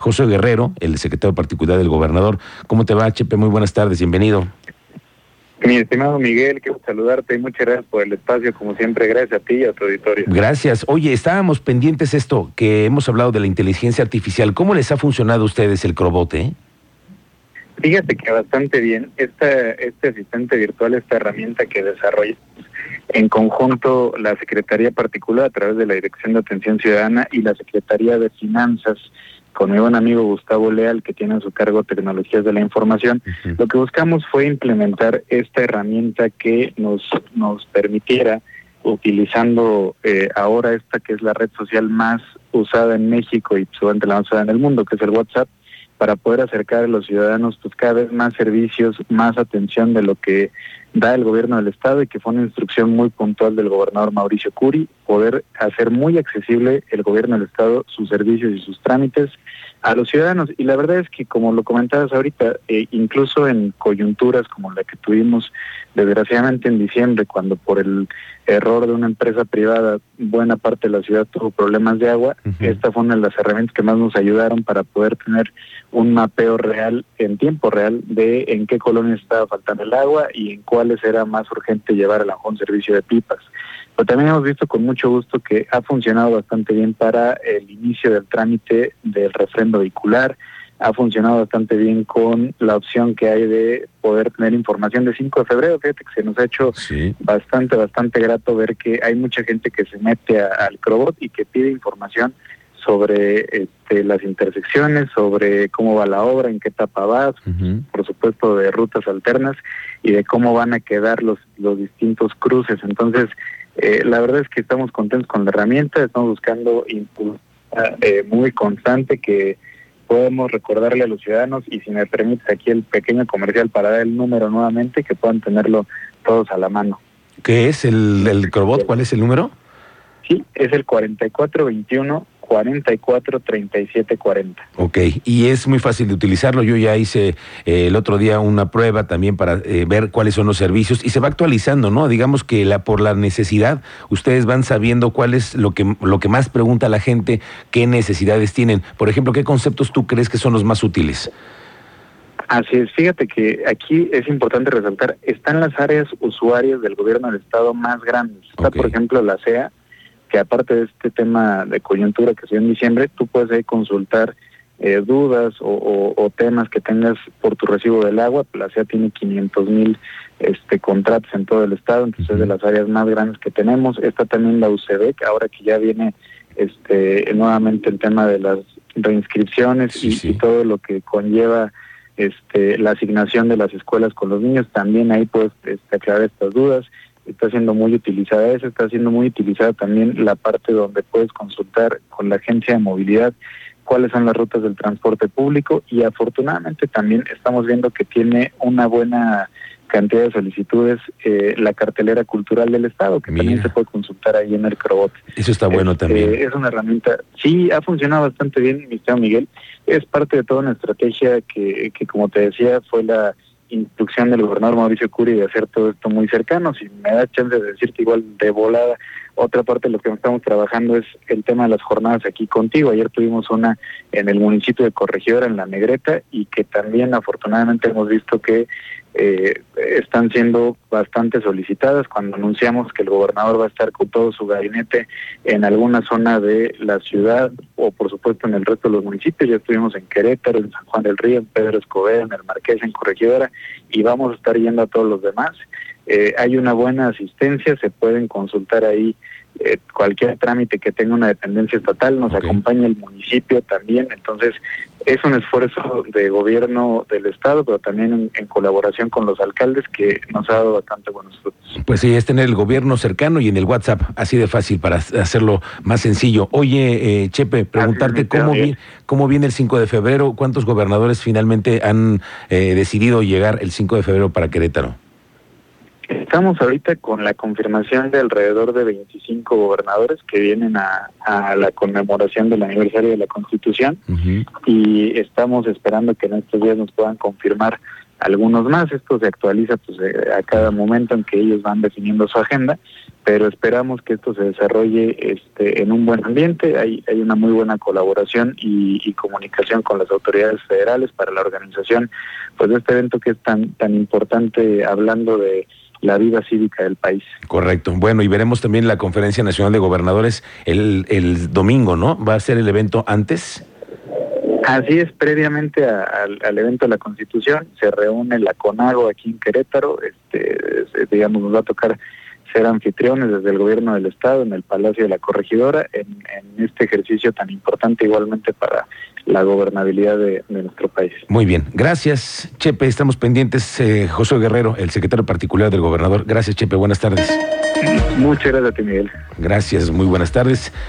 José Guerrero, el secretario particular del gobernador. ¿Cómo te va, Chepe? Muy buenas tardes, bienvenido. Mi estimado Miguel, quiero saludarte y muchas gracias por el espacio, como siempre, gracias a ti y a tu auditorio. Gracias. Oye, estábamos pendientes esto, que hemos hablado de la inteligencia artificial. ¿Cómo les ha funcionado a ustedes el Crobote? Fíjate que bastante bien. Esta, este asistente virtual, esta herramienta que desarrolla en conjunto la Secretaría Particular a través de la Dirección de Atención Ciudadana y la Secretaría de Finanzas con mi buen amigo Gustavo Leal, que tiene a su cargo tecnologías de la información, lo que buscamos fue implementar esta herramienta que nos, nos permitiera, utilizando eh, ahora esta que es la red social más usada en México y seguramente la más usada en el mundo, que es el WhatsApp, para poder acercar a los ciudadanos pues cada vez más servicios, más atención de lo que da el gobierno del estado y que fue una instrucción muy puntual del gobernador Mauricio Curi, poder hacer muy accesible el gobierno del estado sus servicios y sus trámites a los ciudadanos. Y la verdad es que, como lo comentabas ahorita, eh, incluso en coyunturas como la que tuvimos desgraciadamente en diciembre, cuando por el error de una empresa privada buena parte de la ciudad tuvo problemas de agua, esta fue una de las herramientas que más nos ayudaron para poder tener un mapeo real, en tiempo real, de en qué colonias estaba faltando el agua y en cuáles era más urgente llevar a un servicio de pipas. Pero también hemos visto con mucho gusto que ha funcionado bastante bien para el inicio del trámite del refrendo vehicular, ha funcionado bastante bien con la opción que hay de poder tener información de 5 de febrero. Fíjate que se nos ha hecho bastante, bastante grato ver que hay mucha gente que se mete al Crobot y que pide información sobre este, las intersecciones, sobre cómo va la obra, en qué etapa vas, por supuesto de rutas alternas y de cómo van a quedar los, los distintos cruces. Entonces, eh, la verdad es que estamos contentos con la herramienta, estamos buscando impulso eh, muy constante que podemos recordarle a los ciudadanos y si me permite aquí el pequeño comercial para dar el número nuevamente, que puedan tenerlo todos a la mano. ¿Qué es el, el Crobot? ¿Cuál es el número? Sí, es el 4421 44 37 40. Ok, y es muy fácil de utilizarlo. Yo ya hice eh, el otro día una prueba también para eh, ver cuáles son los servicios y se va actualizando, ¿no? Digamos que la por la necesidad, ustedes van sabiendo cuál es lo que, lo que más pregunta la gente, qué necesidades tienen. Por ejemplo, ¿qué conceptos tú crees que son los más útiles? Así es, fíjate que aquí es importante resaltar, están las áreas usuarias del gobierno del estado más grandes. Está, por ejemplo, la CEA, que aparte de este tema de coyuntura que se dio en diciembre, tú puedes ahí consultar eh, dudas o, temas que tengas por tu recibo del agua. La CEA tiene 500 mil este, contratos en todo el estado, entonces es de las áreas más grandes que tenemos. Está también la UCEBEC, ahora que ya viene este, nuevamente el tema de las reinscripciones y, todo lo que conlleva este, la asignación de las escuelas con los niños, también ahí puedes este, aclarar estas dudas está siendo muy utilizada esa, está siendo muy utilizada también la parte donde puedes consultar con la agencia de movilidad cuáles son las rutas del transporte público y afortunadamente también estamos viendo que tiene una buena cantidad de solicitudes eh, la cartelera cultural del Estado, que también se puede consultar ahí en el Crobot. Eso está bueno este, también. Es una herramienta, sí, ha funcionado bastante bien, Mr. Miguel. Es parte de toda una estrategia que, que, como te decía, fue la instrucción del gobernador Mauricio Curi de hacer todo esto muy cercano. Si me da chance de decirte igual de volada, otra parte de lo que estamos trabajando es el tema de las jornadas aquí contigo. Ayer tuvimos una en el municipio de Corregidora, en La Negreta, y que también afortunadamente hemos visto que eh, están siendo bastante solicitadas cuando anunciamos que el gobernador va a estar con todo su gabinete en alguna zona de la ciudad o por supuesto en el resto de los municipios. Ya estuvimos en Querétaro, en San Juan del Río, en Pedro Escobedo, en el Marqués, en Corregidora y vamos a estar yendo a todos los demás. Eh, hay una buena asistencia, se pueden consultar ahí eh, cualquier trámite que tenga una dependencia estatal, nos acompaña el municipio también, entonces es un esfuerzo de gobierno del Estado, pero también en, colaboración con los alcaldes que nos ha dado bastante buenos frutos. Pues sí, es tener el gobierno cercano y en el WhatsApp, así de fácil para hacerlo más sencillo. Oye, eh, Chepe, preguntarte cómo, viene, cómo viene el 5 de febrero, cuántos gobernadores finalmente han eh, decidido llegar el 5 de febrero para Querétaro. Estamos ahorita con la confirmación de alrededor de 25 gobernadores que vienen a, la conmemoración del aniversario de la Constitución y estamos esperando que en estos días nos puedan confirmar algunos más. Esto se actualiza pues, eh, a cada momento en que ellos van definiendo su agenda, pero esperamos que esto se desarrolle este, en un buen ambiente. Hay, hay una muy buena colaboración y, y comunicación con las autoridades federales para la organización pues, de este evento que es tan, tan importante hablando de la vida cívica del país. Correcto. Bueno, y veremos también la Conferencia Nacional de Gobernadores el, el domingo, ¿no? ¿Va a ser el evento antes? Así es, previamente a, al, al, evento de la Constitución se reúne la CONAGO aquí en Querétaro, este, digamos, nos va a tocar ser anfitriones desde el gobierno del estado en el Palacio de la Corregidora en, en este ejercicio tan importante igualmente para la gobernabilidad de, de, nuestro país. Muy bien, gracias Chepe, estamos pendientes. Eh, José Guerrero, el secretario particular del gobernador. Gracias Chepe, buenas tardes. Muchas gracias a ti Miguel. Gracias, muy buenas tardes.